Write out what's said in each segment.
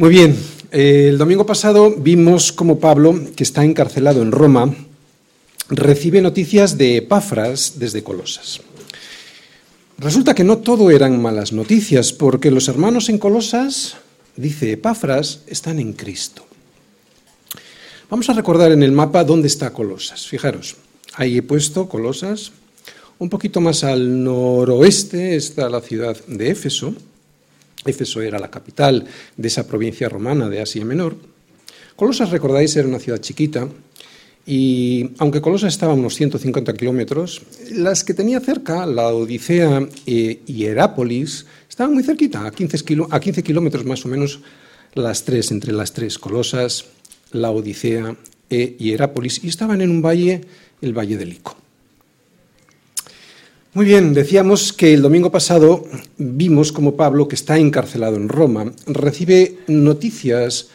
Muy bien, el domingo pasado vimos cómo Pablo, que está encarcelado en Roma, recibe noticias de Epafras desde Colosas. Resulta que no todo eran malas noticias, porque los hermanos en Colosas, dice Epafras, están en Cristo. Vamos a recordar en el mapa dónde está Colosas. Fijaros, ahí he puesto Colosas. Un poquito más al noroeste está la ciudad de Éfeso. Éfeso era la capital de esa provincia romana de Asia Menor. Colosas, recordáis, era una ciudad chiquita y aunque Colosas estaba a unos 150 kilómetros, las que tenía cerca, la Odisea y Herápolis, estaban muy cerquita, a 15, a 15 kilómetros más o menos las tres, entre las tres, Colosas, la Odisea e Hierápolis, y estaban en un valle, el Valle del Ico. Muy bien, decíamos que el domingo pasado vimos como Pablo, que está encarcelado en Roma, recibe noticias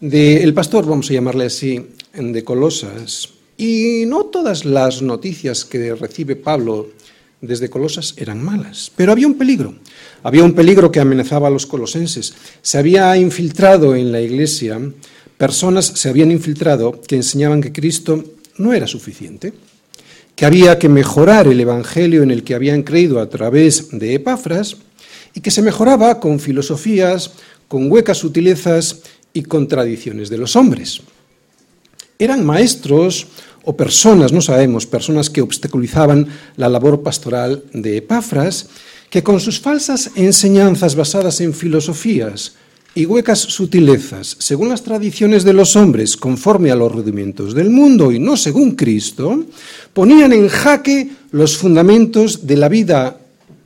del pastor, vamos a llamarle así, de Colosas. Y no todas las noticias que recibe Pablo desde Colosas eran malas, pero había un peligro. Había un peligro que amenazaba a los colosenses. Se había infiltrado en la iglesia, personas se habían infiltrado que enseñaban que Cristo no era suficiente que había que mejorar el Evangelio en el que habían creído a través de Epafras y que se mejoraba con filosofías, con huecas sutilezas y contradicciones de los hombres. Eran maestros o personas, no sabemos, personas que obstaculizaban la labor pastoral de Epafras, que con sus falsas enseñanzas basadas en filosofías, y huecas sutilezas, según las tradiciones de los hombres, conforme a los rudimentos del mundo y no según Cristo, ponían en jaque los fundamentos de la vida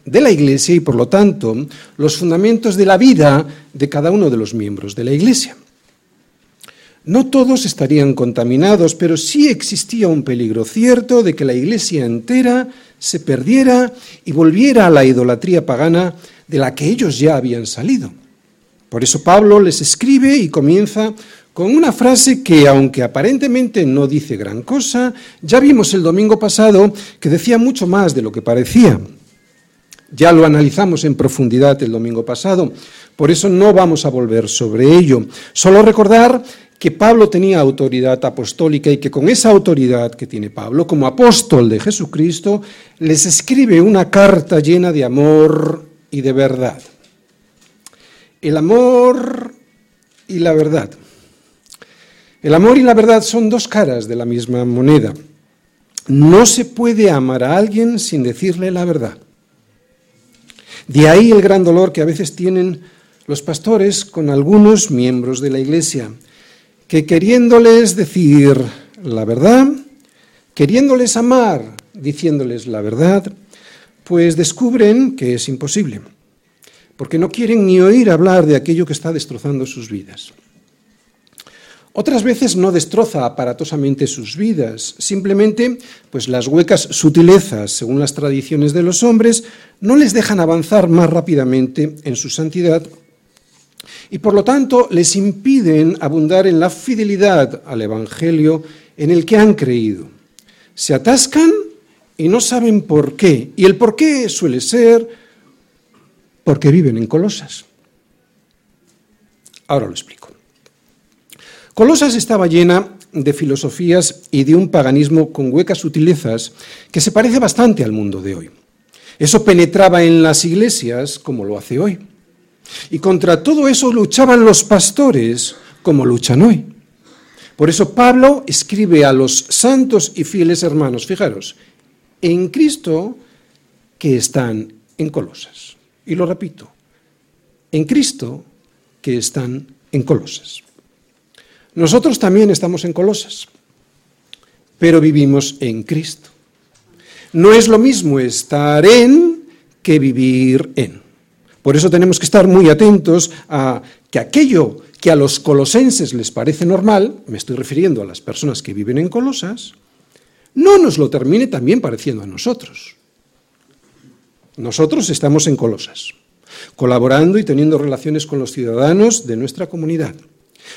de la Iglesia y, por lo tanto, los fundamentos de la vida de cada uno de los miembros de la Iglesia. No todos estarían contaminados, pero sí existía un peligro cierto de que la Iglesia entera se perdiera y volviera a la idolatría pagana de la que ellos ya habían salido. Por eso Pablo les escribe y comienza con una frase que, aunque aparentemente no dice gran cosa, ya vimos el domingo pasado que decía mucho más de lo que parecía. Ya lo analizamos en profundidad el domingo pasado, por eso no vamos a volver sobre ello. Solo recordar que Pablo tenía autoridad apostólica y que con esa autoridad que tiene Pablo como apóstol de Jesucristo, les escribe una carta llena de amor y de verdad. El amor y la verdad. El amor y la verdad son dos caras de la misma moneda. No se puede amar a alguien sin decirle la verdad. De ahí el gran dolor que a veces tienen los pastores con algunos miembros de la Iglesia, que queriéndoles decir la verdad, queriéndoles amar diciéndoles la verdad, pues descubren que es imposible porque no quieren ni oír hablar de aquello que está destrozando sus vidas. Otras veces no destroza aparatosamente sus vidas, simplemente pues las huecas sutilezas, según las tradiciones de los hombres, no les dejan avanzar más rápidamente en su santidad y por lo tanto les impiden abundar en la fidelidad al Evangelio en el que han creído. Se atascan y no saben por qué, y el por qué suele ser porque viven en Colosas. Ahora lo explico. Colosas estaba llena de filosofías y de un paganismo con huecas sutilezas que se parece bastante al mundo de hoy. Eso penetraba en las iglesias como lo hace hoy. Y contra todo eso luchaban los pastores como luchan hoy. Por eso Pablo escribe a los santos y fieles hermanos, fijaros, en Cristo que están en Colosas. Y lo repito, en Cristo que están en Colosas. Nosotros también estamos en Colosas, pero vivimos en Cristo. No es lo mismo estar en que vivir en. Por eso tenemos que estar muy atentos a que aquello que a los colosenses les parece normal, me estoy refiriendo a las personas que viven en Colosas, no nos lo termine también pareciendo a nosotros. Nosotros estamos en Colosas, colaborando y teniendo relaciones con los ciudadanos de nuestra comunidad,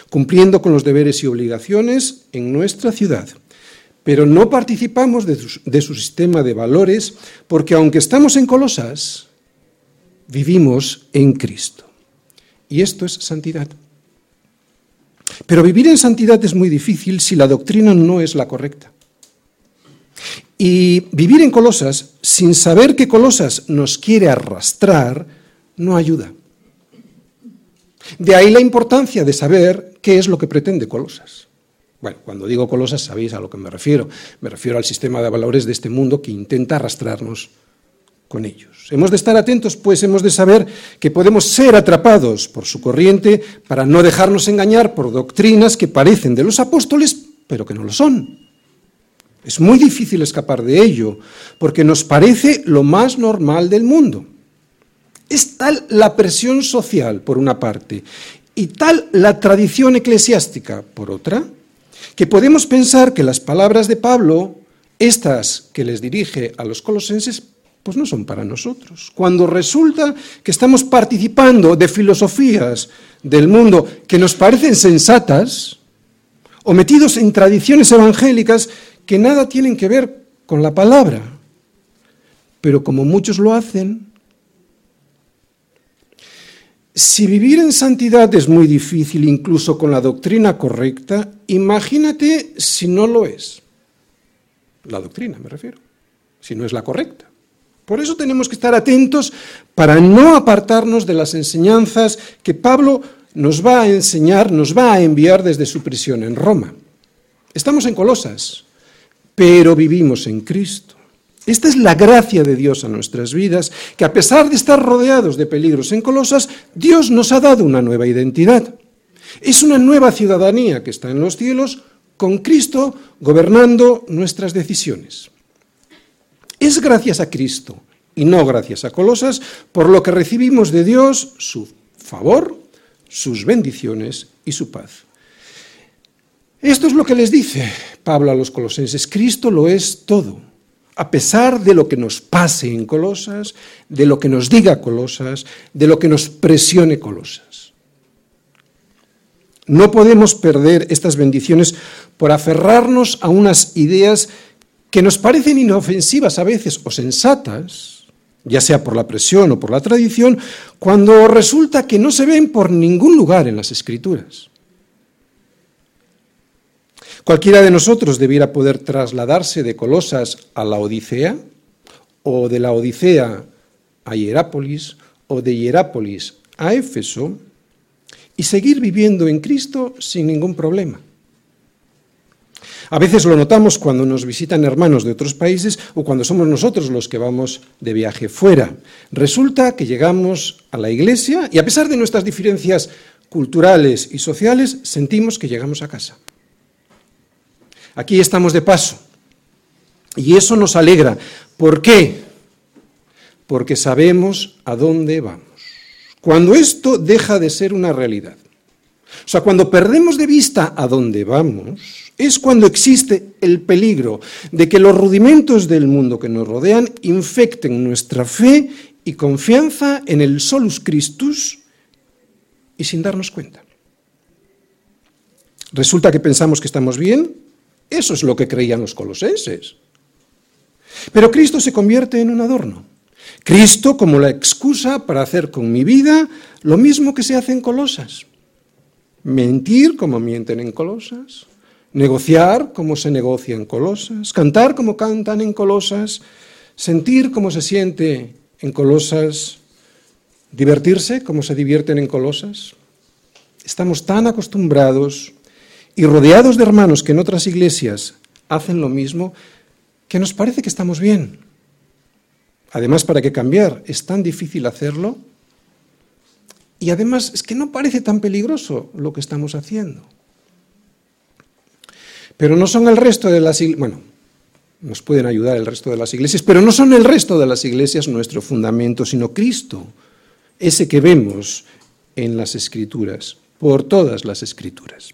cumpliendo con los deberes y obligaciones en nuestra ciudad. Pero no participamos de su, sistema de valores porque aunque estamos en Colosas, vivimos en Cristo. Y esto es santidad. Pero vivir en santidad es muy difícil si la doctrina no es la correcta. Y vivir en Colosas sin saber que Colosas nos quiere arrastrar no ayuda. De ahí la importancia de saber qué es lo que pretende Colosas. Bueno, cuando digo Colosas sabéis a lo que me refiero. Me refiero al sistema de valores de este mundo que intenta arrastrarnos con ellos. Hemos de estar atentos, pues hemos de saber que podemos ser atrapados por su corriente para no dejarnos engañar por doctrinas que parecen de los apóstoles, pero que no lo son. Es muy difícil escapar de ello, porque nos parece lo más normal del mundo. Es tal la presión social, por una parte, y tal la tradición eclesiástica, por otra, que podemos pensar que las palabras de Pablo, estas que les dirige a los colosenses, pues no son para nosotros. Cuando resulta que estamos participando de filosofías del mundo que nos parecen sensatas, o metidos en tradiciones evangélicas que nada tienen que ver con la palabra, pero como muchos lo hacen, si vivir en santidad es muy difícil incluso con la doctrina correcta, imagínate si no lo es. La doctrina me refiero, si no es la correcta. Por eso tenemos que estar atentos para no apartarnos de las enseñanzas que Pablo nos va a enseñar, nos va a enviar desde su prisión en Roma. Estamos en Colosas, pero vivimos en Cristo. Esta es la gracia de Dios a nuestras vidas, que a pesar de estar rodeados de peligros en Colosas, Dios nos ha dado una nueva identidad. Es una nueva ciudadanía que está en los cielos, con Cristo gobernando nuestras decisiones. Es gracias a Cristo y no gracias a Colosas por lo que recibimos de Dios su favor, sus bendiciones y su paz. Esto es lo que les dice Pablo a los colosenses. Cristo lo es todo. A pesar de lo que nos pase en Colosas, de lo que nos diga Colosas, de lo que nos presione Colosas. No podemos perder estas bendiciones por aferrarnos a unas ideas que nos parecen inofensivas a veces o sensatas, ya sea por la presión o por la tradición, cuando resulta que no se ven por ningún lugar en las escrituras. Cualquiera de nosotros debiera poder trasladarse de Colosas a la Odisea, o de la Odisea a Hierápolis, o de Hierápolis a Éfeso, y seguir viviendo en Cristo sin ningún problema. A veces lo notamos cuando nos visitan hermanos de otros países o cuando somos nosotros los que vamos de viaje fuera. Resulta que llegamos a la iglesia y a pesar de nuestras diferencias culturales y sociales, sentimos que llegamos a casa. Aquí estamos de paso. Y eso nos alegra. ¿Por qué? Porque sabemos a dónde vamos. Cuando esto deja de ser una realidad, o sea, cuando perdemos de vista a dónde vamos, es cuando existe el peligro de que los rudimentos del mundo que nos rodean infecten nuestra fe y confianza en el solus Christus y sin darnos cuenta. Resulta que pensamos que estamos bien, eso es lo que creían los colosenses. Pero Cristo se convierte en un adorno. Cristo como la excusa para hacer con mi vida lo mismo que se hace en Colosas. Mentir como mienten en Colosas, negociar como se negocia en Colosas, cantar como cantan en Colosas, sentir como se siente en Colosas, divertirse como se divierten en Colosas. Estamos tan acostumbrados y rodeados de hermanos que en otras iglesias hacen lo mismo que nos parece que estamos bien. Además, ¿para qué cambiar? Es tan difícil hacerlo. Y además es que no parece tan peligroso lo que estamos haciendo. Pero no son el resto de las iglesias, bueno, nos pueden ayudar el resto de las iglesias, pero no son el resto de las iglesias nuestro fundamento, sino Cristo, ese que vemos en las escrituras, por todas las escrituras.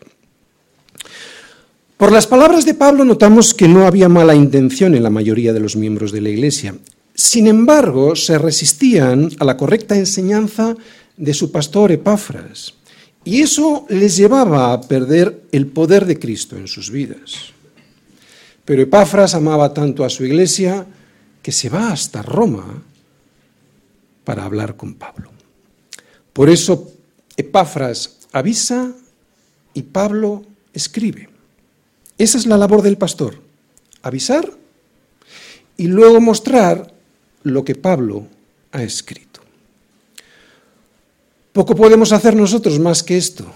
Por las palabras de Pablo notamos que no había mala intención en la mayoría de los miembros de la iglesia. Sin embargo, se resistían a la correcta enseñanza de su pastor Epáfras. Y eso les llevaba a perder el poder de Cristo en sus vidas. Pero Epáfras amaba tanto a su iglesia que se va hasta Roma para hablar con Pablo. Por eso Epáfras avisa y Pablo escribe. Esa es la labor del pastor, avisar y luego mostrar lo que Pablo ha escrito. Poco podemos hacer nosotros más que esto,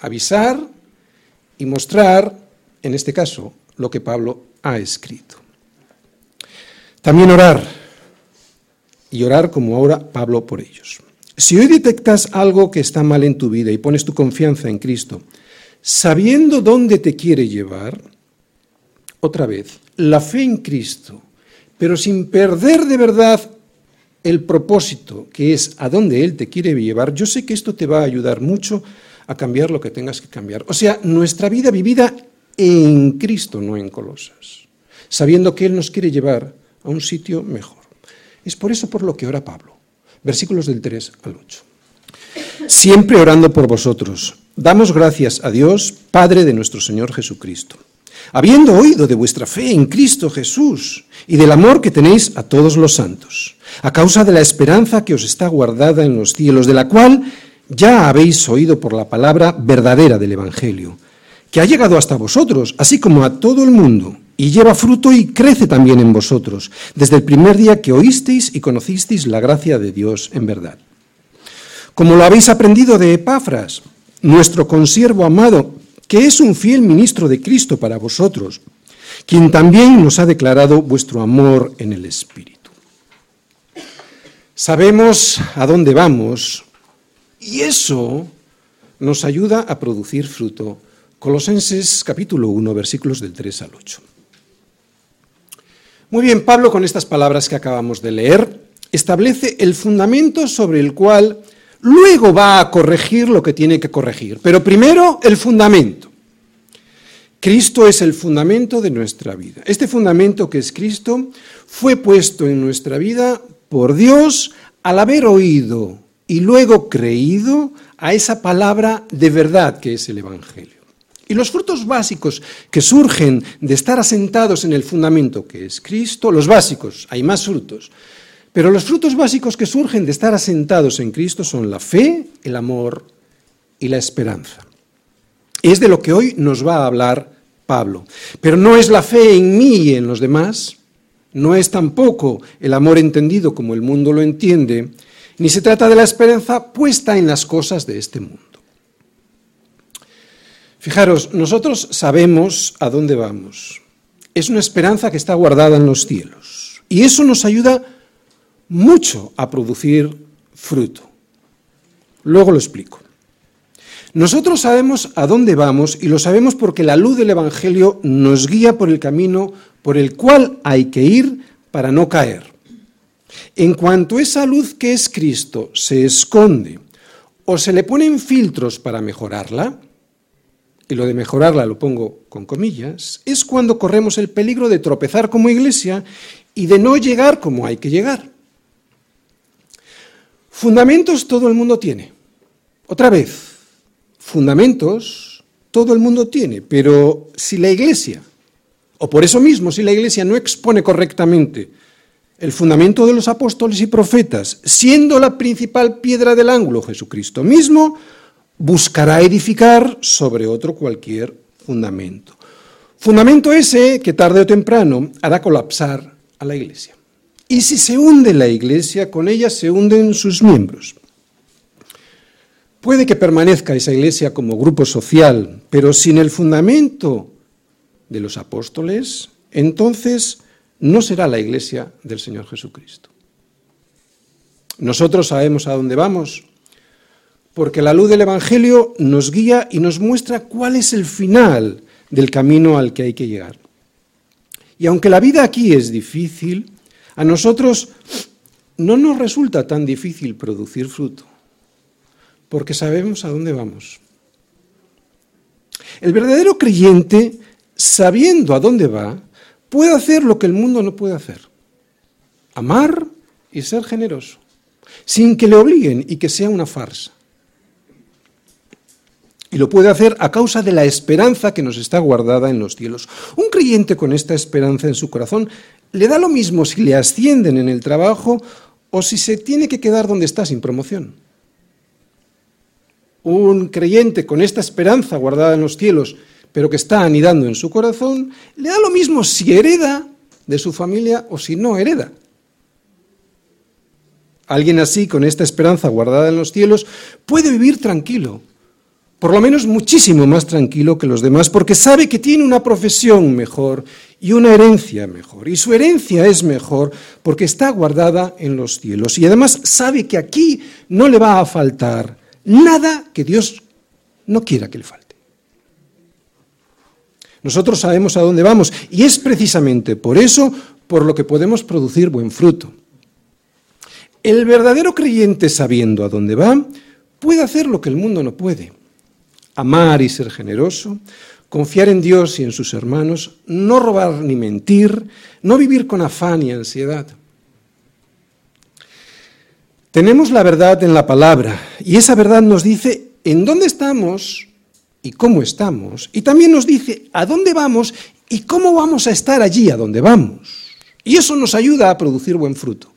avisar y mostrar, en este caso, lo que Pablo ha escrito. También orar, y orar como ahora Pablo por ellos. Si hoy detectas algo que está mal en tu vida y pones tu confianza en Cristo, sabiendo dónde te quiere llevar, otra vez, la fe en Cristo, pero sin perder de verdad el propósito, que es a dónde Él te quiere llevar, yo sé que esto te va a ayudar mucho a cambiar lo que tengas que cambiar. O sea, nuestra vida vivida en Cristo, no en Colosas, sabiendo que Él nos quiere llevar a un sitio mejor. Es por eso por lo que ora Pablo. Versículos del 3 al 8. Siempre orando por vosotros, damos gracias a Dios, Padre de nuestro Señor Jesucristo habiendo oído de vuestra fe en Cristo Jesús y del amor que tenéis a todos los santos, a causa de la esperanza que os está guardada en los cielos, de la cual ya habéis oído por la palabra verdadera del Evangelio, que ha llegado hasta vosotros, así como a todo el mundo, y lleva fruto y crece también en vosotros, desde el primer día que oísteis y conocisteis la gracia de Dios en verdad. Como lo habéis aprendido de Epafras, nuestro consiervo amado, que es un fiel ministro de Cristo para vosotros, quien también nos ha declarado vuestro amor en el Espíritu. Sabemos a dónde vamos y eso nos ayuda a producir fruto. Colosenses capítulo 1, versículos del 3 al 8. Muy bien, Pablo con estas palabras que acabamos de leer establece el fundamento sobre el cual Luego va a corregir lo que tiene que corregir. Pero primero el fundamento. Cristo es el fundamento de nuestra vida. Este fundamento que es Cristo fue puesto en nuestra vida por Dios al haber oído y luego creído a esa palabra de verdad que es el Evangelio. Y los frutos básicos que surgen de estar asentados en el fundamento que es Cristo, los básicos, hay más frutos, pero los frutos básicos que surgen de estar asentados en Cristo son la fe, el amor y la esperanza. Es de lo que hoy nos va a hablar Pablo. Pero no es la fe en mí y en los demás, no es tampoco el amor entendido como el mundo lo entiende, ni se trata de la esperanza puesta en las cosas de este mundo. Fijaros, nosotros sabemos a dónde vamos. Es una esperanza que está guardada en los cielos. Y eso nos ayuda mucho a producir fruto. Luego lo explico. Nosotros sabemos a dónde vamos y lo sabemos porque la luz del Evangelio nos guía por el camino por el cual hay que ir para no caer. En cuanto esa luz que es Cristo se esconde o se le ponen filtros para mejorarla, y lo de mejorarla lo pongo con comillas, es cuando corremos el peligro de tropezar como iglesia y de no llegar como hay que llegar. Fundamentos todo el mundo tiene. Otra vez, fundamentos todo el mundo tiene, pero si la Iglesia, o por eso mismo, si la Iglesia no expone correctamente el fundamento de los apóstoles y profetas, siendo la principal piedra del ángulo Jesucristo mismo, buscará edificar sobre otro cualquier fundamento. Fundamento ese que tarde o temprano hará colapsar a la Iglesia. Y si se hunde la iglesia, con ella se hunden sus miembros. Puede que permanezca esa iglesia como grupo social, pero sin el fundamento de los apóstoles, entonces no será la iglesia del Señor Jesucristo. Nosotros sabemos a dónde vamos, porque la luz del Evangelio nos guía y nos muestra cuál es el final del camino al que hay que llegar. Y aunque la vida aquí es difícil, a nosotros no nos resulta tan difícil producir fruto, porque sabemos a dónde vamos. El verdadero creyente, sabiendo a dónde va, puede hacer lo que el mundo no puede hacer. Amar y ser generoso, sin que le obliguen y que sea una farsa. Y lo puede hacer a causa de la esperanza que nos está guardada en los cielos. Un creyente con esta esperanza en su corazón le da lo mismo si le ascienden en el trabajo o si se tiene que quedar donde está sin promoción. un creyente con esta esperanza guardada en los cielos, pero que está anidando en su corazón, le da lo mismo si hereda de su familia o si no hereda. Alguien así, con esta esperanza guardada en los cielos, puede vivir tranquilo, por lo menos muchísimo más tranquilo que los demás, porque sabe que tiene una profesión mejor y una herencia mejor. Y su herencia es mejor porque está guardada en los cielos. Y además sabe que aquí no le va a faltar nada que Dios no quiera que le falte. Nosotros sabemos a dónde vamos y es precisamente por eso por lo que podemos producir buen fruto. El verdadero creyente sabiendo a dónde va puede hacer lo que el mundo no puede. Amar y ser generoso, confiar en Dios y en sus hermanos, no robar ni mentir, no vivir con afán y ansiedad. Tenemos la verdad en la palabra y esa verdad nos dice en dónde estamos y cómo estamos, y también nos dice a dónde vamos y cómo vamos a estar allí a donde vamos. Y eso nos ayuda a producir buen fruto.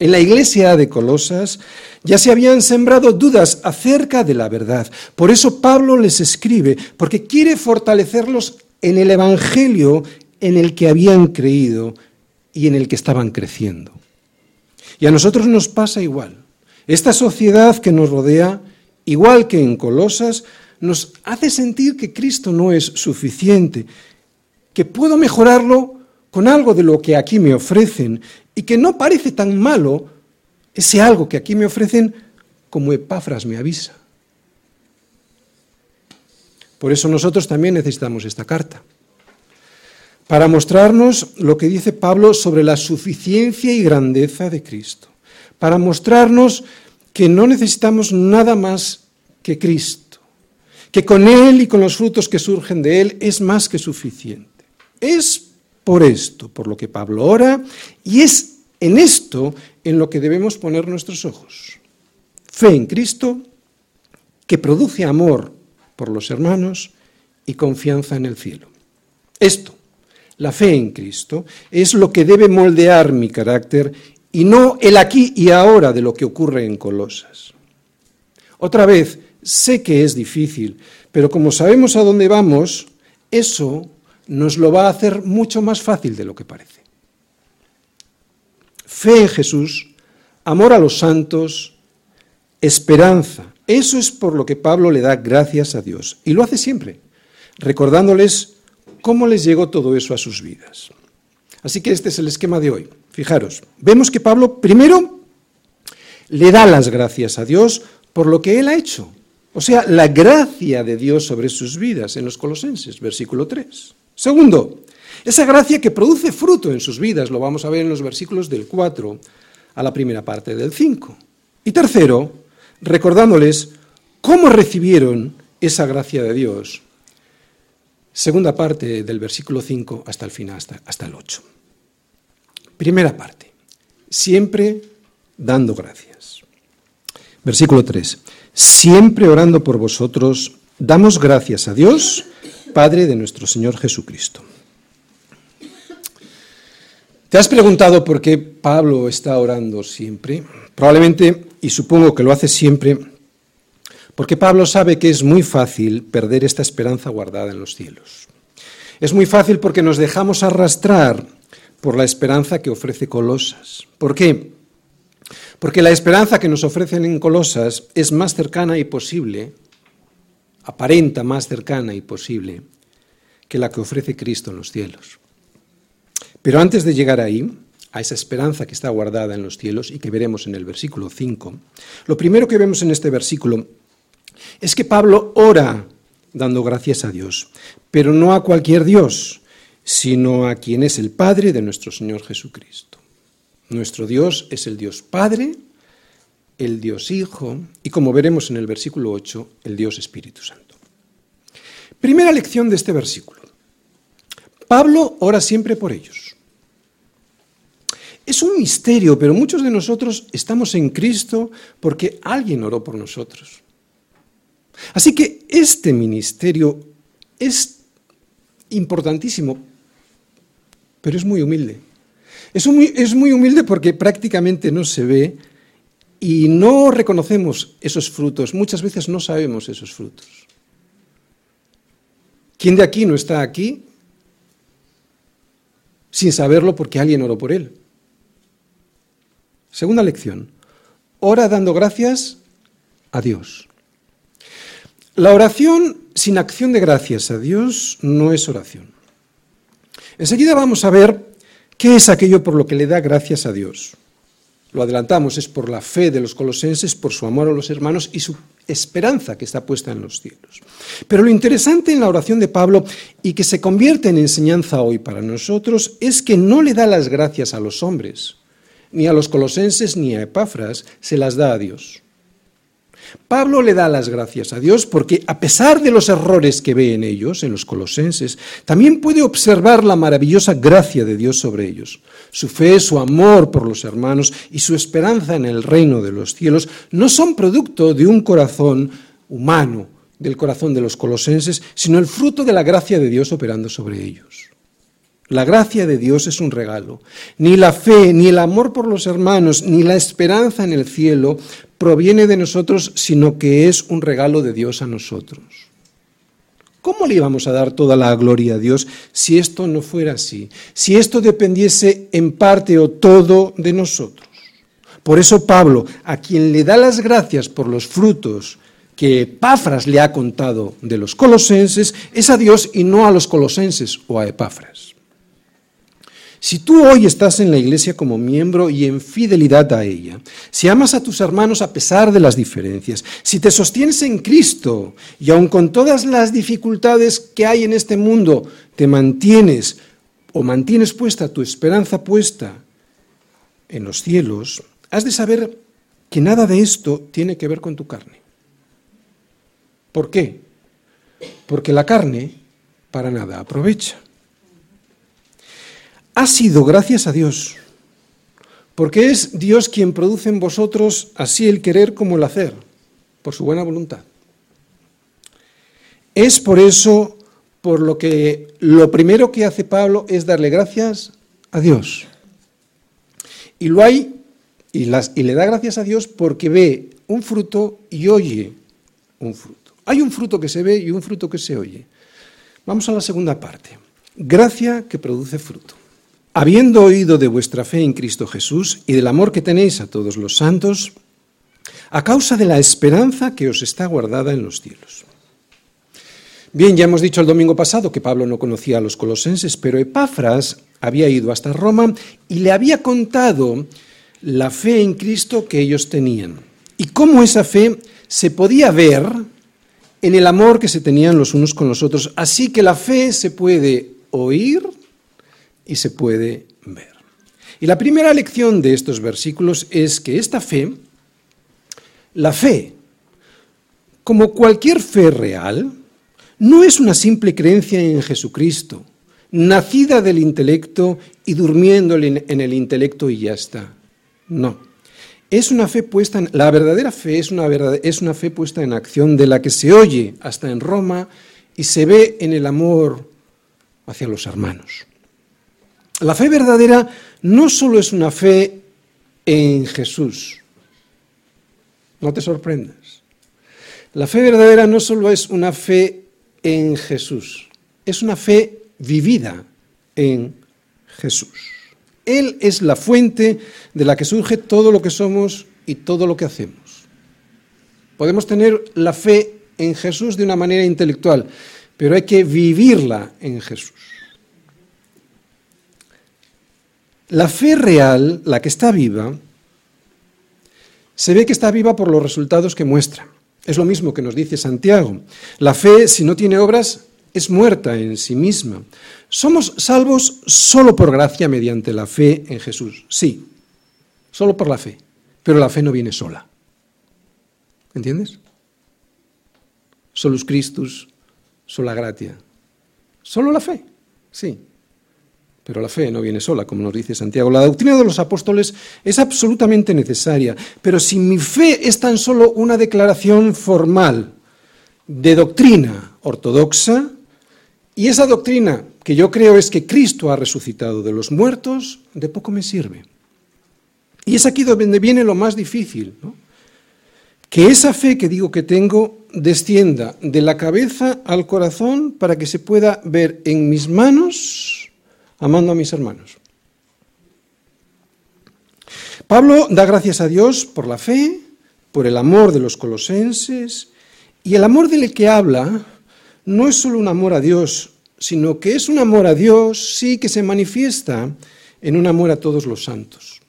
En la iglesia de Colosas ya se habían sembrado dudas acerca de la verdad. Por eso Pablo les escribe, porque quiere fortalecerlos en el Evangelio en el que habían creído y en el que estaban creciendo. Y a nosotros nos pasa igual. Esta sociedad que nos rodea igual que en Colosas, nos hace sentir que Cristo no es suficiente, que puedo mejorarlo con algo de lo que aquí me ofrecen y que no parece tan malo ese algo que aquí me ofrecen como Epafras me avisa. Por eso nosotros también necesitamos esta carta, para mostrarnos lo que dice Pablo sobre la suficiencia y grandeza de Cristo, para mostrarnos que no necesitamos nada más que Cristo, que con Él y con los frutos que surgen de Él es más que suficiente. Es por esto por lo que Pablo ora y es en esto en lo que debemos poner nuestros ojos. Fe en Cristo que produce amor por los hermanos y confianza en el cielo. Esto, la fe en Cristo, es lo que debe moldear mi carácter y no el aquí y ahora de lo que ocurre en Colosas. Otra vez, sé que es difícil, pero como sabemos a dónde vamos, eso nos lo va a hacer mucho más fácil de lo que parece. Fe en Jesús, amor a los santos, esperanza. Eso es por lo que Pablo le da gracias a Dios. Y lo hace siempre, recordándoles cómo les llegó todo eso a sus vidas. Así que este es el esquema de hoy. Fijaros, vemos que Pablo primero le da las gracias a Dios por lo que él ha hecho. O sea, la gracia de Dios sobre sus vidas en los colosenses, versículo 3. Segundo, esa gracia que produce fruto en sus vidas, lo vamos a ver en los versículos del 4 a la primera parte del 5. Y tercero, recordándoles cómo recibieron esa gracia de Dios. Segunda parte del versículo 5 hasta el final, hasta, hasta el 8. Primera parte, siempre dando gracias. Versículo 3, siempre orando por vosotros, damos gracias a Dios, Padre de nuestro Señor Jesucristo. ¿Te has preguntado por qué Pablo está orando siempre? Probablemente, y supongo que lo hace siempre, porque Pablo sabe que es muy fácil perder esta esperanza guardada en los cielos. Es muy fácil porque nos dejamos arrastrar por la esperanza que ofrece Colosas. ¿Por qué? Porque la esperanza que nos ofrecen en Colosas es más cercana y posible, aparenta más cercana y posible, que la que ofrece Cristo en los cielos. Pero antes de llegar ahí, a esa esperanza que está guardada en los cielos y que veremos en el versículo 5, lo primero que vemos en este versículo es que Pablo ora dando gracias a Dios, pero no a cualquier Dios, sino a quien es el Padre de nuestro Señor Jesucristo. Nuestro Dios es el Dios Padre, el Dios Hijo y, como veremos en el versículo 8, el Dios Espíritu Santo. Primera lección de este versículo. Pablo ora siempre por ellos. Es un misterio, pero muchos de nosotros estamos en Cristo porque alguien oró por nosotros. Así que este ministerio es importantísimo pero es muy humilde. Es muy, es muy humilde porque prácticamente no se ve y no reconocemos esos frutos, muchas veces no sabemos esos frutos. ¿Quién de aquí no está aquí sin saberlo porque alguien oró por él? Segunda lección. Ora dando gracias a Dios. La oración sin acción de gracias a Dios no es oración. Enseguida vamos a ver qué es aquello por lo que le da gracias a Dios. Lo adelantamos, es por la fe de los colosenses, por su amor a los hermanos y su esperanza que está puesta en los cielos. Pero lo interesante en la oración de Pablo y que se convierte en enseñanza hoy para nosotros es que no le da las gracias a los hombres, ni a los colosenses ni a Epafras, se las da a Dios. Pablo le da las gracias a Dios porque a pesar de los errores que ve en ellos, en los colosenses, también puede observar la maravillosa gracia de Dios sobre ellos. Su fe, su amor por los hermanos y su esperanza en el reino de los cielos no son producto de un corazón humano, del corazón de los colosenses, sino el fruto de la gracia de Dios operando sobre ellos. La gracia de Dios es un regalo. Ni la fe, ni el amor por los hermanos, ni la esperanza en el cielo proviene de nosotros, sino que es un regalo de Dios a nosotros. ¿Cómo le íbamos a dar toda la gloria a Dios si esto no fuera así? Si esto dependiese en parte o todo de nosotros. Por eso Pablo, a quien le da las gracias por los frutos que Epafras le ha contado de los colosenses, es a Dios y no a los colosenses o a Epafras. Si tú hoy estás en la iglesia como miembro y en fidelidad a ella, si amas a tus hermanos a pesar de las diferencias, si te sostienes en Cristo y aun con todas las dificultades que hay en este mundo, te mantienes o mantienes puesta tu esperanza puesta en los cielos, has de saber que nada de esto tiene que ver con tu carne. ¿Por qué? Porque la carne para nada aprovecha ha sido gracias a Dios, porque es Dios quien produce en vosotros así el querer como el hacer, por su buena voluntad. Es por eso por lo que lo primero que hace Pablo es darle gracias a Dios. Y lo hay y, las, y le da gracias a Dios porque ve un fruto y oye un fruto. Hay un fruto que se ve y un fruto que se oye. Vamos a la segunda parte. Gracia que produce fruto. Habiendo oído de vuestra fe en Cristo Jesús y del amor que tenéis a todos los santos, a causa de la esperanza que os está guardada en los cielos. Bien, ya hemos dicho el domingo pasado que Pablo no conocía a los colosenses, pero Epafras había ido hasta Roma y le había contado la fe en Cristo que ellos tenían y cómo esa fe se podía ver en el amor que se tenían los unos con los otros. Así que la fe se puede oír y se puede ver. Y la primera lección de estos versículos es que esta fe, la fe, como cualquier fe real, no es una simple creencia en Jesucristo, nacida del intelecto y durmiendo en el intelecto y ya está. No. Es una fe puesta la verdadera fe es una, es una fe puesta en acción de la que se oye hasta en Roma y se ve en el amor hacia los hermanos. La fe verdadera no solo es una fe en Jesús, no te sorprendas. La fe verdadera no solo es una fe en Jesús, es una fe vivida en Jesús. Él es la fuente de la que surge todo lo que somos y todo lo que hacemos. Podemos tener la fe en Jesús de una manera intelectual, pero hay que vivirla en Jesús. La fe real, la que está viva, se ve que está viva por los resultados que muestra. Es lo mismo que nos dice Santiago. La fe, si no tiene obras, es muerta en sí misma. Somos salvos solo por gracia mediante la fe en Jesús. Sí, solo por la fe. Pero la fe no viene sola. ¿Entiendes? Solus Christus, sola gratia. Solo la fe, sí. Pero la fe no viene sola, como nos dice Santiago. La doctrina de los apóstoles es absolutamente necesaria, pero si mi fe es tan solo una declaración formal de doctrina ortodoxa, y esa doctrina que yo creo es que Cristo ha resucitado de los muertos, de poco me sirve. Y es aquí donde viene lo más difícil, ¿no? que esa fe que digo que tengo descienda de la cabeza al corazón para que se pueda ver en mis manos amando a mis hermanos. Pablo da gracias a Dios por la fe, por el amor de los colosenses, y el amor del que habla no es solo un amor a Dios, sino que es un amor a Dios, sí, que se manifiesta en un amor a todos los santos.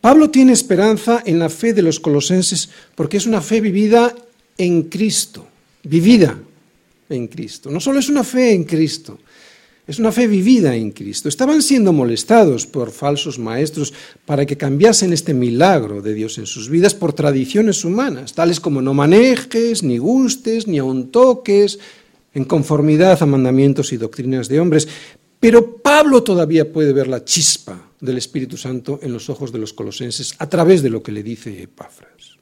Pablo tiene esperanza en la fe de los colosenses porque es una fe vivida en Cristo, vivida en Cristo. No solo es una fe en Cristo, es una fe vivida en Cristo. Estaban siendo molestados por falsos maestros para que cambiasen este milagro de Dios en sus vidas por tradiciones humanas, tales como no manejes, ni gustes, ni aun toques, en conformidad a mandamientos y doctrinas de hombres. Pero Pablo todavía puede ver la chispa del Espíritu Santo en los ojos de los colosenses a través de lo que le dice Epafras.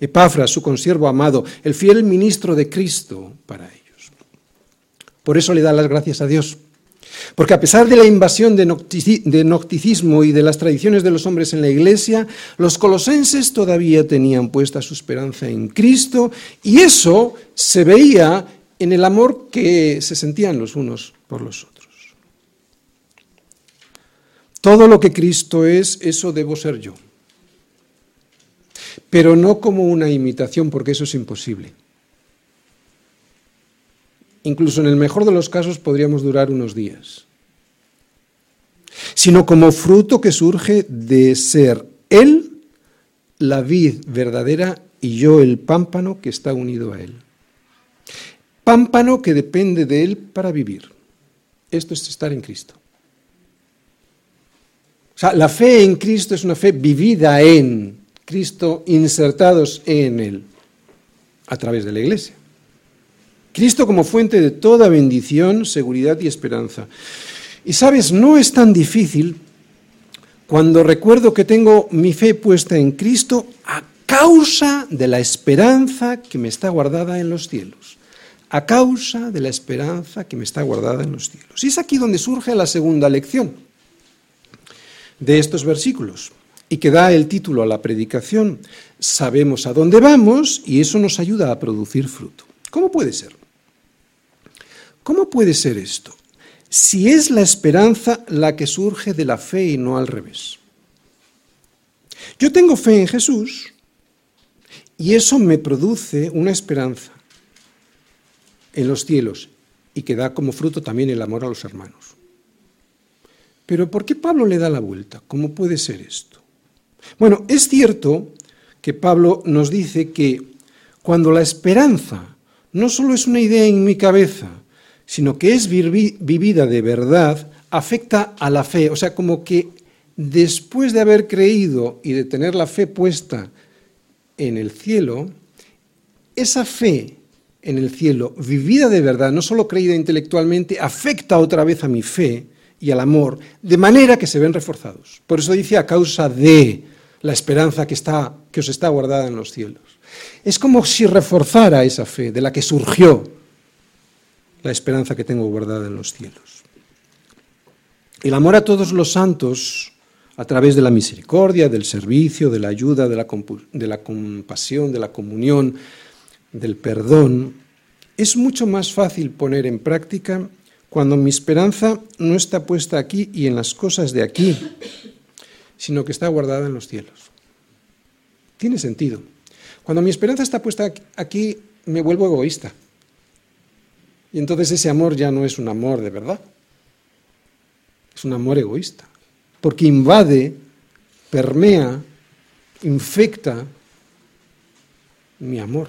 Epafras, su consiervo amado, el fiel ministro de Cristo para ellos. Por eso le da las gracias a Dios. Porque a pesar de la invasión de nocticismo y de las tradiciones de los hombres en la iglesia, los colosenses todavía tenían puesta su esperanza en Cristo y eso se veía en el amor que se sentían los unos por los otros. Todo lo que Cristo es, eso debo ser yo. Pero no como una imitación, porque eso es imposible incluso en el mejor de los casos podríamos durar unos días, sino como fruto que surge de ser Él la vid verdadera y yo el pámpano que está unido a Él. Pámpano que depende de Él para vivir. Esto es estar en Cristo. O sea, la fe en Cristo es una fe vivida en Cristo, insertados en Él, a través de la Iglesia. Cristo como fuente de toda bendición, seguridad y esperanza. Y sabes, no es tan difícil cuando recuerdo que tengo mi fe puesta en Cristo a causa de la esperanza que me está guardada en los cielos. A causa de la esperanza que me está guardada en los cielos. Y es aquí donde surge la segunda lección de estos versículos y que da el título a la predicación. Sabemos a dónde vamos y eso nos ayuda a producir fruto. ¿Cómo puede ser? ¿Cómo puede ser esto? Si es la esperanza la que surge de la fe y no al revés. Yo tengo fe en Jesús y eso me produce una esperanza en los cielos y que da como fruto también el amor a los hermanos. Pero ¿por qué Pablo le da la vuelta? ¿Cómo puede ser esto? Bueno, es cierto que Pablo nos dice que cuando la esperanza no solo es una idea en mi cabeza, sino que es vivida de verdad, afecta a la fe. O sea, como que después de haber creído y de tener la fe puesta en el cielo, esa fe en el cielo, vivida de verdad, no solo creída intelectualmente, afecta otra vez a mi fe y al amor, de manera que se ven reforzados. Por eso dice a causa de la esperanza que, está, que os está guardada en los cielos. Es como si reforzara esa fe de la que surgió la esperanza que tengo guardada en los cielos. El amor a todos los santos, a través de la misericordia, del servicio, de la ayuda, de la, de la compasión, de la comunión, del perdón, es mucho más fácil poner en práctica cuando mi esperanza no está puesta aquí y en las cosas de aquí, sino que está guardada en los cielos. Tiene sentido. Cuando mi esperanza está puesta aquí, me vuelvo egoísta. Y entonces ese amor ya no es un amor de verdad, es un amor egoísta, porque invade, permea, infecta mi amor.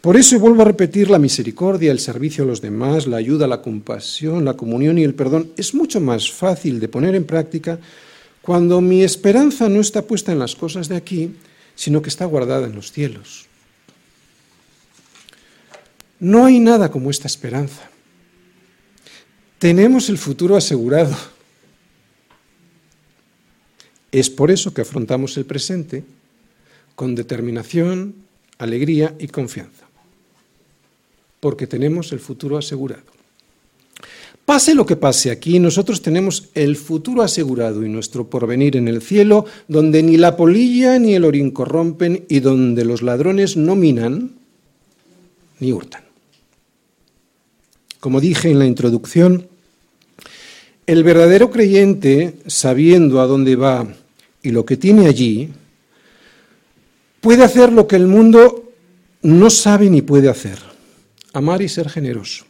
Por eso vuelvo a repetir la misericordia, el servicio a los demás, la ayuda, la compasión, la comunión y el perdón. Es mucho más fácil de poner en práctica cuando mi esperanza no está puesta en las cosas de aquí, sino que está guardada en los cielos. No hay nada como esta esperanza. Tenemos el futuro asegurado. Es por eso que afrontamos el presente con determinación, alegría y confianza. Porque tenemos el futuro asegurado. Pase lo que pase aquí, nosotros tenemos el futuro asegurado y nuestro porvenir en el cielo, donde ni la polilla ni el orín corrompen y donde los ladrones no minan ni hurtan. Como dije en la introducción, el verdadero creyente, sabiendo a dónde va y lo que tiene allí, puede hacer lo que el mundo no sabe ni puede hacer, amar y ser generoso.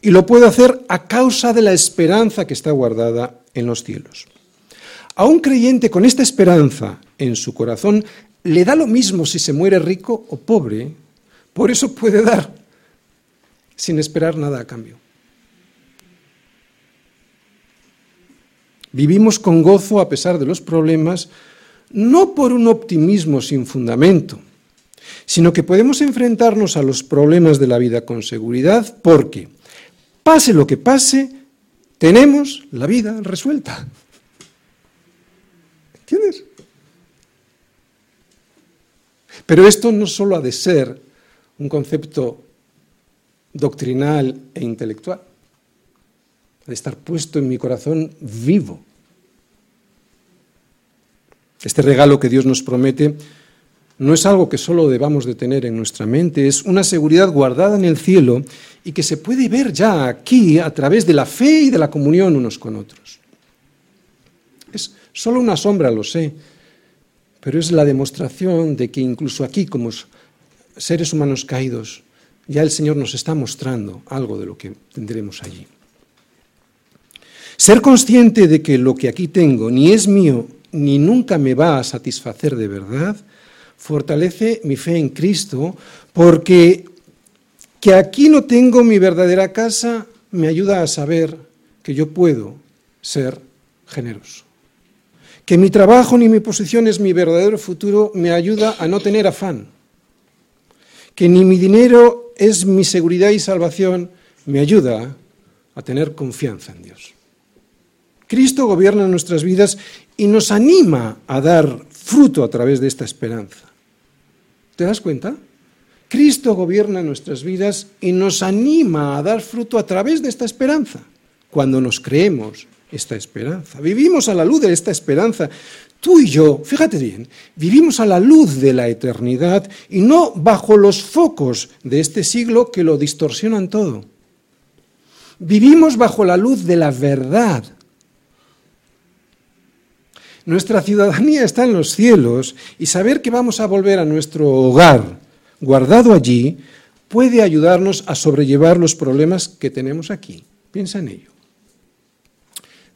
Y lo puede hacer a causa de la esperanza que está guardada en los cielos. A un creyente con esta esperanza en su corazón le da lo mismo si se muere rico o pobre, por eso puede dar sin esperar nada a cambio. Vivimos con gozo a pesar de los problemas, no por un optimismo sin fundamento, sino que podemos enfrentarnos a los problemas de la vida con seguridad porque, pase lo que pase, tenemos la vida resuelta. ¿Entiendes? Pero esto no solo ha de ser un concepto doctrinal e intelectual, de estar puesto en mi corazón vivo. Este regalo que Dios nos promete no es algo que solo debamos de tener en nuestra mente, es una seguridad guardada en el cielo y que se puede ver ya aquí a través de la fe y de la comunión unos con otros. Es solo una sombra, lo sé, pero es la demostración de que incluso aquí, como seres humanos caídos, ya el Señor nos está mostrando algo de lo que tendremos allí. Ser consciente de que lo que aquí tengo ni es mío ni nunca me va a satisfacer de verdad, fortalece mi fe en Cristo, porque que aquí no tengo mi verdadera casa me ayuda a saber que yo puedo ser generoso. Que mi trabajo ni mi posición es mi verdadero futuro me ayuda a no tener afán. Que ni mi dinero es mi seguridad y salvación me ayuda a tener confianza en Dios. Cristo gobierna nuestras vidas y nos anima a dar fruto a través de esta esperanza. ¿Te das cuenta? Cristo gobierna nuestras vidas y nos anima a dar fruto a través de esta esperanza, cuando nos creemos esta esperanza. Vivimos a la luz de esta esperanza. Tú y yo, fíjate bien, vivimos a la luz de la eternidad y no bajo los focos de este siglo que lo distorsionan todo. Vivimos bajo la luz de la verdad. Nuestra ciudadanía está en los cielos y saber que vamos a volver a nuestro hogar guardado allí puede ayudarnos a sobrellevar los problemas que tenemos aquí. Piensa en ello.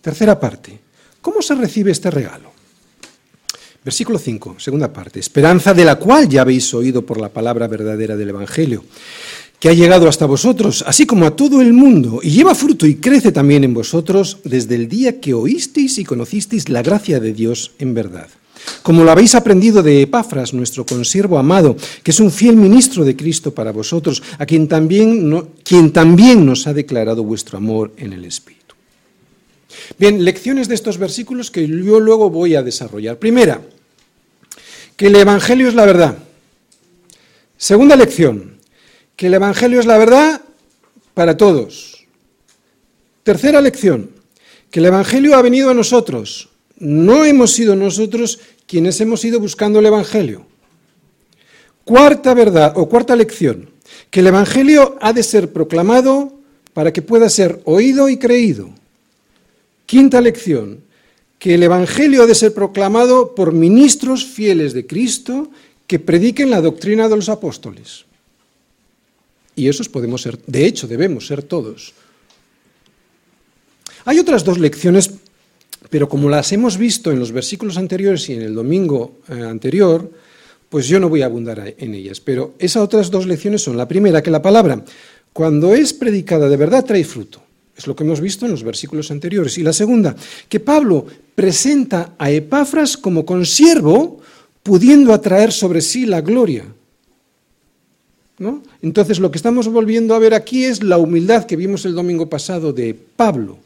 Tercera parte. ¿Cómo se recibe este regalo? Versículo 5, segunda parte. Esperanza de la cual ya habéis oído por la palabra verdadera del Evangelio, que ha llegado hasta vosotros, así como a todo el mundo, y lleva fruto y crece también en vosotros desde el día que oísteis y conocisteis la gracia de Dios en verdad. Como lo habéis aprendido de Epafras, nuestro consiervo amado, que es un fiel ministro de Cristo para vosotros, a quien también, quien también nos ha declarado vuestro amor en el Espíritu. Bien, lecciones de estos versículos que yo luego voy a desarrollar. Primera, que el Evangelio es la verdad. Segunda lección, que el Evangelio es la verdad para todos. Tercera lección, que el Evangelio ha venido a nosotros. No hemos sido nosotros quienes hemos ido buscando el Evangelio. Cuarta verdad o cuarta lección, que el Evangelio ha de ser proclamado para que pueda ser oído y creído. Quinta lección, que el Evangelio ha de ser proclamado por ministros fieles de Cristo que prediquen la doctrina de los apóstoles. Y esos podemos ser, de hecho debemos ser todos. Hay otras dos lecciones, pero como las hemos visto en los versículos anteriores y en el domingo eh, anterior, pues yo no voy a abundar en ellas. Pero esas otras dos lecciones son, la primera, que la palabra, cuando es predicada de verdad, trae fruto. Es lo que hemos visto en los versículos anteriores. Y la segunda, que Pablo presenta a Epafras como consiervo, pudiendo atraer sobre sí la gloria. ¿No? Entonces lo que estamos volviendo a ver aquí es la humildad que vimos el domingo pasado de Pablo.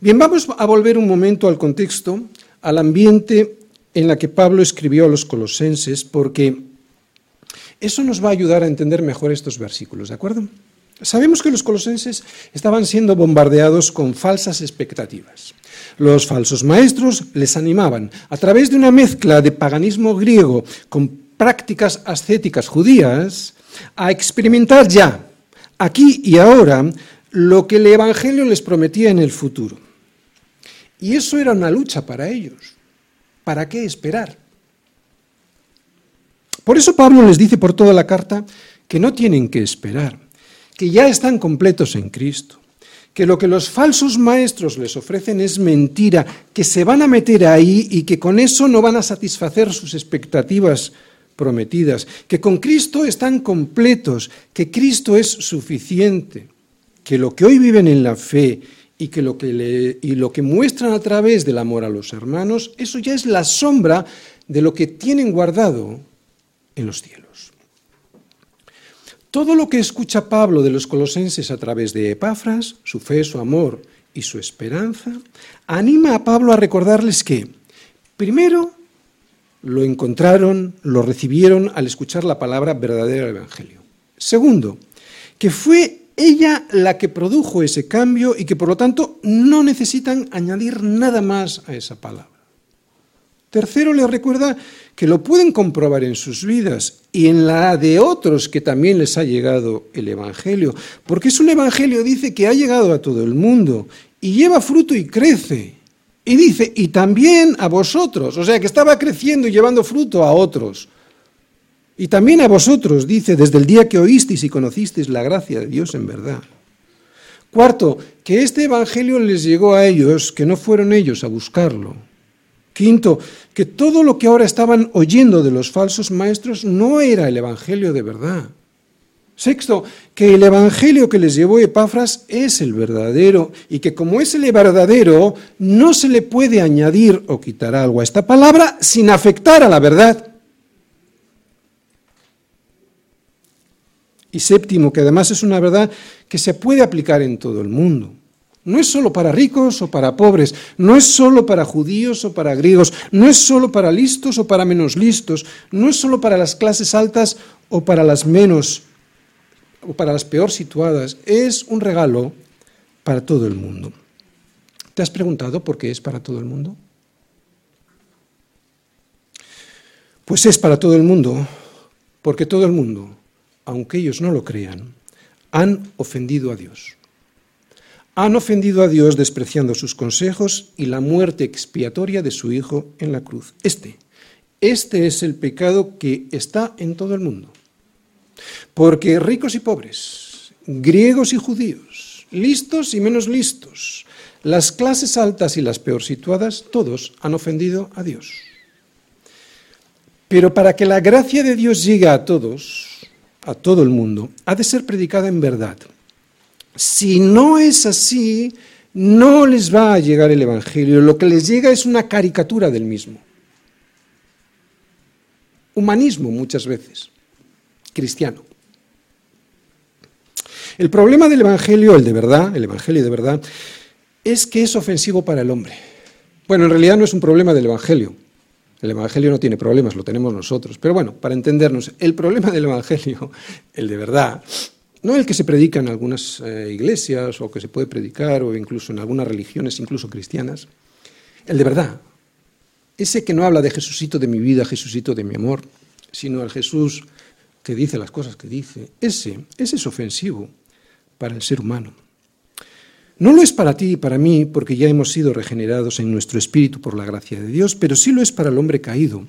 Bien, vamos a volver un momento al contexto, al ambiente en la que Pablo escribió a los colosenses, porque eso nos va a ayudar a entender mejor estos versículos, ¿de acuerdo? Sabemos que los colosenses estaban siendo bombardeados con falsas expectativas. Los falsos maestros les animaban, a través de una mezcla de paganismo griego con prácticas ascéticas judías, a experimentar ya, aquí y ahora, lo que el Evangelio les prometía en el futuro. Y eso era una lucha para ellos. ¿Para qué esperar? Por eso Pablo les dice por toda la carta que no tienen que esperar, que ya están completos en Cristo, que lo que los falsos maestros les ofrecen es mentira, que se van a meter ahí y que con eso no van a satisfacer sus expectativas prometidas, que con Cristo están completos, que Cristo es suficiente, que lo que hoy viven en la fe y que lo que, y lo que muestran a través del amor a los hermanos, eso ya es la sombra de lo que tienen guardado en los cielos. Todo lo que escucha Pablo de los colosenses a través de Epafras, su fe, su amor y su esperanza, anima a Pablo a recordarles que, primero, lo encontraron, lo recibieron al escuchar la palabra verdadera del Evangelio. Segundo, que fue ella la que produjo ese cambio y que por lo tanto no necesitan añadir nada más a esa palabra. Tercero, les recuerda que lo pueden comprobar en sus vidas y en la de otros que también les ha llegado el Evangelio, porque es un Evangelio, dice, que ha llegado a todo el mundo y lleva fruto y crece. Y dice, y también a vosotros, o sea, que estaba creciendo y llevando fruto a otros. Y también a vosotros, dice, desde el día que oísteis y conocisteis la gracia de Dios en verdad. Cuarto, que este Evangelio les llegó a ellos, que no fueron ellos a buscarlo. Quinto, que todo lo que ahora estaban oyendo de los falsos maestros no era el Evangelio de verdad. Sexto, que el Evangelio que les llevó Epafras es el verdadero y que como es el verdadero, no se le puede añadir o quitar algo a esta palabra sin afectar a la verdad. Y séptimo, que además es una verdad que se puede aplicar en todo el mundo. No es solo para ricos o para pobres, no es solo para judíos o para griegos, no es solo para listos o para menos listos, no es solo para las clases altas o para las menos o para las peor situadas, es un regalo para todo el mundo. ¿Te has preguntado por qué es para todo el mundo? Pues es para todo el mundo, porque todo el mundo aunque ellos no lo crean, han ofendido a Dios. Han ofendido a Dios despreciando sus consejos y la muerte expiatoria de su Hijo en la cruz. Este, este es el pecado que está en todo el mundo. Porque ricos y pobres, griegos y judíos, listos y menos listos, las clases altas y las peor situadas, todos han ofendido a Dios. Pero para que la gracia de Dios llegue a todos, a todo el mundo, ha de ser predicada en verdad. Si no es así, no les va a llegar el Evangelio. Lo que les llega es una caricatura del mismo. Humanismo muchas veces, cristiano. El problema del Evangelio, el de verdad, el Evangelio de verdad, es que es ofensivo para el hombre. Bueno, en realidad no es un problema del Evangelio, el Evangelio no tiene problemas, lo tenemos nosotros. Pero bueno, para entendernos, el problema del Evangelio, el de verdad, no el que se predica en algunas eh, iglesias o que se puede predicar o incluso en algunas religiones, incluso cristianas, el de verdad, ese que no habla de Jesucito de mi vida, Jesucito de mi amor, sino el Jesús que dice las cosas que dice, ese, ese es ofensivo para el ser humano. No lo es para ti y para mí porque ya hemos sido regenerados en nuestro espíritu por la gracia de Dios, pero sí lo es para el hombre caído,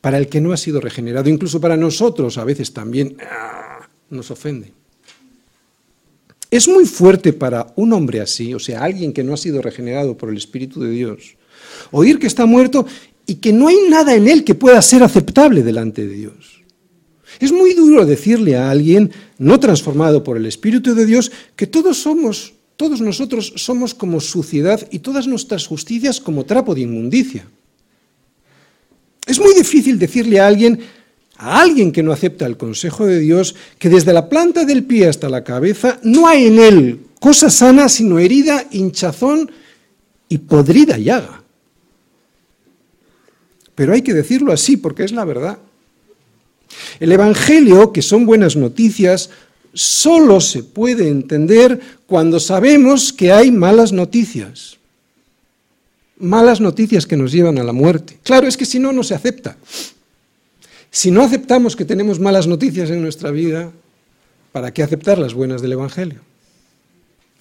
para el que no ha sido regenerado, incluso para nosotros a veces también ¡ah! nos ofende. Es muy fuerte para un hombre así, o sea, alguien que no ha sido regenerado por el Espíritu de Dios, oír que está muerto y que no hay nada en él que pueda ser aceptable delante de Dios. Es muy duro decirle a alguien no transformado por el Espíritu de Dios que todos somos todos nosotros somos como suciedad y todas nuestras justicias como trapo de inmundicia. Es muy difícil decirle a alguien, a alguien que no acepta el consejo de Dios, que desde la planta del pie hasta la cabeza no hay en él cosa sana sino herida, hinchazón y podrida llaga. Pero hay que decirlo así porque es la verdad. El Evangelio, que son buenas noticias, solo se puede entender cuando sabemos que hay malas noticias. Malas noticias que nos llevan a la muerte. Claro, es que si no, no se acepta. Si no aceptamos que tenemos malas noticias en nuestra vida, ¿para qué aceptar las buenas del Evangelio?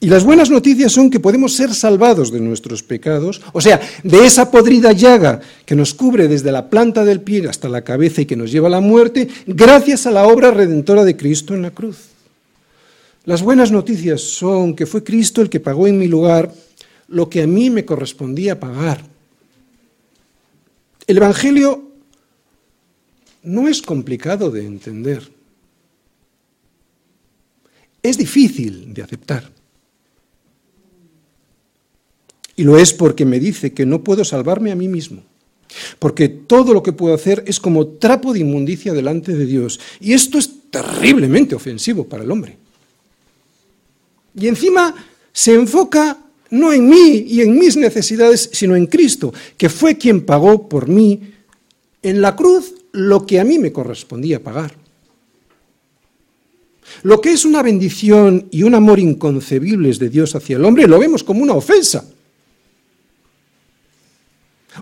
Y las buenas noticias son que podemos ser salvados de nuestros pecados, o sea, de esa podrida llaga que nos cubre desde la planta del pie hasta la cabeza y que nos lleva a la muerte, gracias a la obra redentora de Cristo en la cruz. Las buenas noticias son que fue Cristo el que pagó en mi lugar lo que a mí me correspondía pagar. El Evangelio no es complicado de entender. Es difícil de aceptar. Y lo es porque me dice que no puedo salvarme a mí mismo. Porque todo lo que puedo hacer es como trapo de inmundicia delante de Dios. Y esto es terriblemente ofensivo para el hombre. Y encima se enfoca no en mí y en mis necesidades, sino en Cristo, que fue quien pagó por mí en la cruz lo que a mí me correspondía pagar. Lo que es una bendición y un amor inconcebibles de Dios hacia el hombre lo vemos como una ofensa.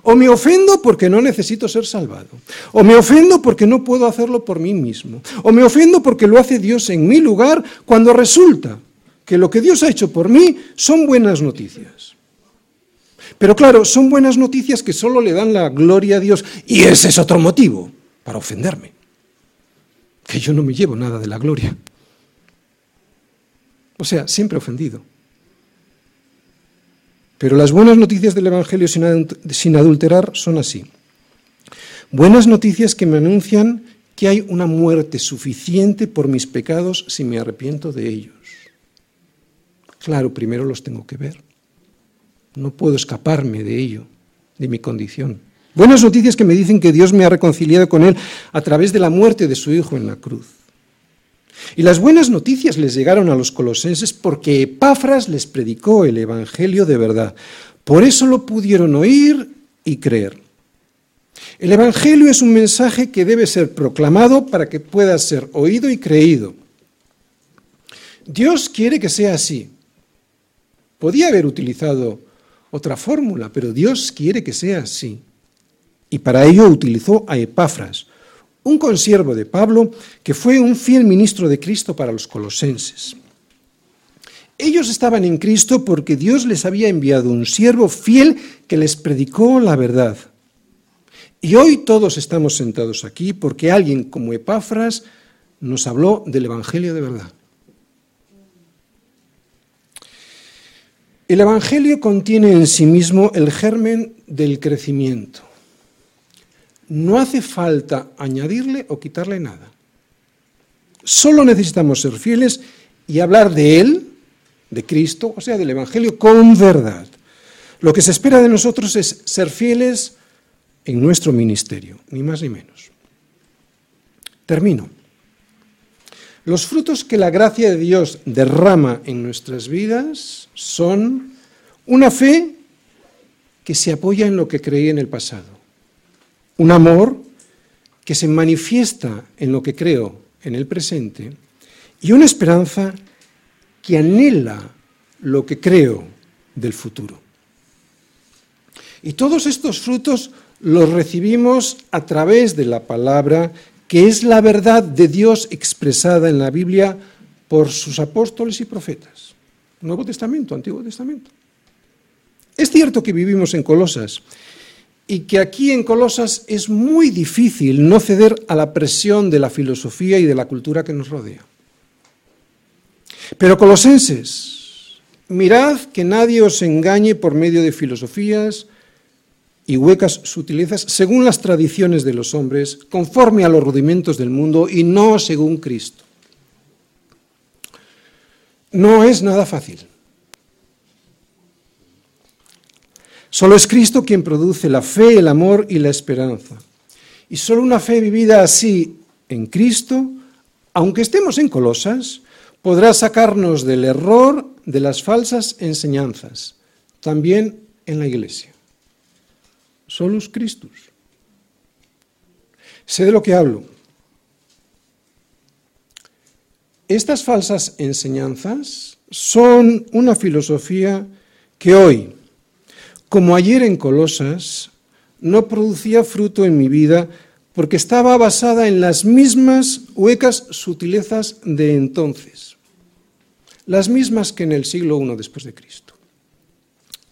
O me ofendo porque no necesito ser salvado. O me ofendo porque no puedo hacerlo por mí mismo. O me ofendo porque lo hace Dios en mi lugar cuando resulta que lo que Dios ha hecho por mí son buenas noticias. Pero claro, son buenas noticias que solo le dan la gloria a Dios. Y ese es otro motivo para ofenderme. Que yo no me llevo nada de la gloria. O sea, siempre ofendido. Pero las buenas noticias del Evangelio sin adulterar son así. Buenas noticias que me anuncian que hay una muerte suficiente por mis pecados si me arrepiento de ellos. Claro, primero los tengo que ver. No puedo escaparme de ello, de mi condición. Buenas noticias que me dicen que Dios me ha reconciliado con Él a través de la muerte de su Hijo en la cruz. Y las buenas noticias les llegaron a los colosenses porque Epafras les predicó el Evangelio de verdad. Por eso lo pudieron oír y creer. El Evangelio es un mensaje que debe ser proclamado para que pueda ser oído y creído. Dios quiere que sea así. Podía haber utilizado otra fórmula, pero Dios quiere que sea así. Y para ello utilizó a Epafras, un consiervo de Pablo que fue un fiel ministro de Cristo para los colosenses. Ellos estaban en Cristo porque Dios les había enviado un siervo fiel que les predicó la verdad. Y hoy todos estamos sentados aquí porque alguien como Epafras nos habló del Evangelio de verdad. El Evangelio contiene en sí mismo el germen del crecimiento. No hace falta añadirle o quitarle nada. Solo necesitamos ser fieles y hablar de Él, de Cristo, o sea, del Evangelio, con verdad. Lo que se espera de nosotros es ser fieles en nuestro ministerio, ni más ni menos. Termino. Los frutos que la gracia de Dios derrama en nuestras vidas son una fe que se apoya en lo que creí en el pasado, un amor que se manifiesta en lo que creo en el presente y una esperanza que anhela lo que creo del futuro. Y todos estos frutos los recibimos a través de la palabra, que es la verdad de Dios expresada en la Biblia por sus apóstoles y profetas. Nuevo Testamento, Antiguo Testamento. Es cierto que vivimos en Colosas y que aquí en Colosas es muy difícil no ceder a la presión de la filosofía y de la cultura que nos rodea. Pero colosenses, mirad que nadie os engañe por medio de filosofías y huecas sutilezas según las tradiciones de los hombres, conforme a los rudimentos del mundo y no según Cristo. No es nada fácil. Solo es Cristo quien produce la fe, el amor y la esperanza. Y solo una fe vivida así en Cristo, aunque estemos en Colosas, podrá sacarnos del error de las falsas enseñanzas, también en la Iglesia. Solus Christus. Sé de lo que hablo. Estas falsas enseñanzas son una filosofía que hoy, como ayer en Colosas, no producía fruto en mi vida porque estaba basada en las mismas huecas sutilezas de entonces, las mismas que en el siglo I después de Cristo.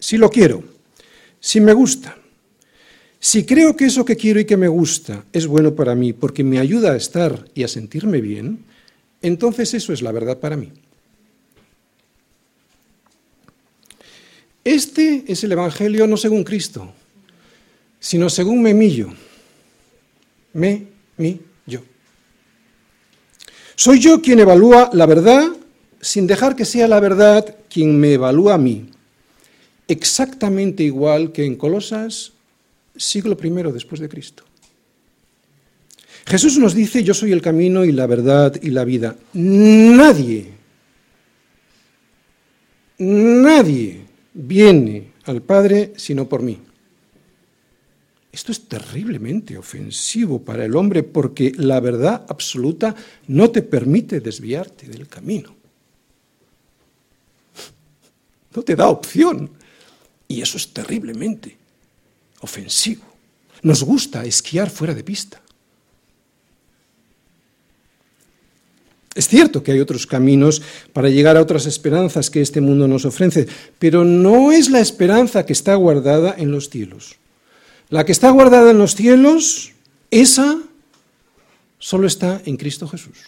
Si lo quiero, si me gusta, si creo que eso que quiero y que me gusta es bueno para mí porque me ayuda a estar y a sentirme bien, entonces eso es la verdad para mí. Este es el Evangelio no según Cristo, sino según Memillo. Me, mi, yo. Soy yo quien evalúa la verdad sin dejar que sea la verdad quien me evalúa a mí. Exactamente igual que en Colosas, siglo I después de Cristo. Jesús nos dice, yo soy el camino y la verdad y la vida. Nadie, nadie viene al Padre sino por mí. Esto es terriblemente ofensivo para el hombre porque la verdad absoluta no te permite desviarte del camino. No te da opción. Y eso es terriblemente ofensivo. Nos gusta esquiar fuera de pista. Es cierto que hay otros caminos para llegar a otras esperanzas que este mundo nos ofrece, pero no es la esperanza que está guardada en los cielos. La que está guardada en los cielos, esa solo está en Cristo Jesús.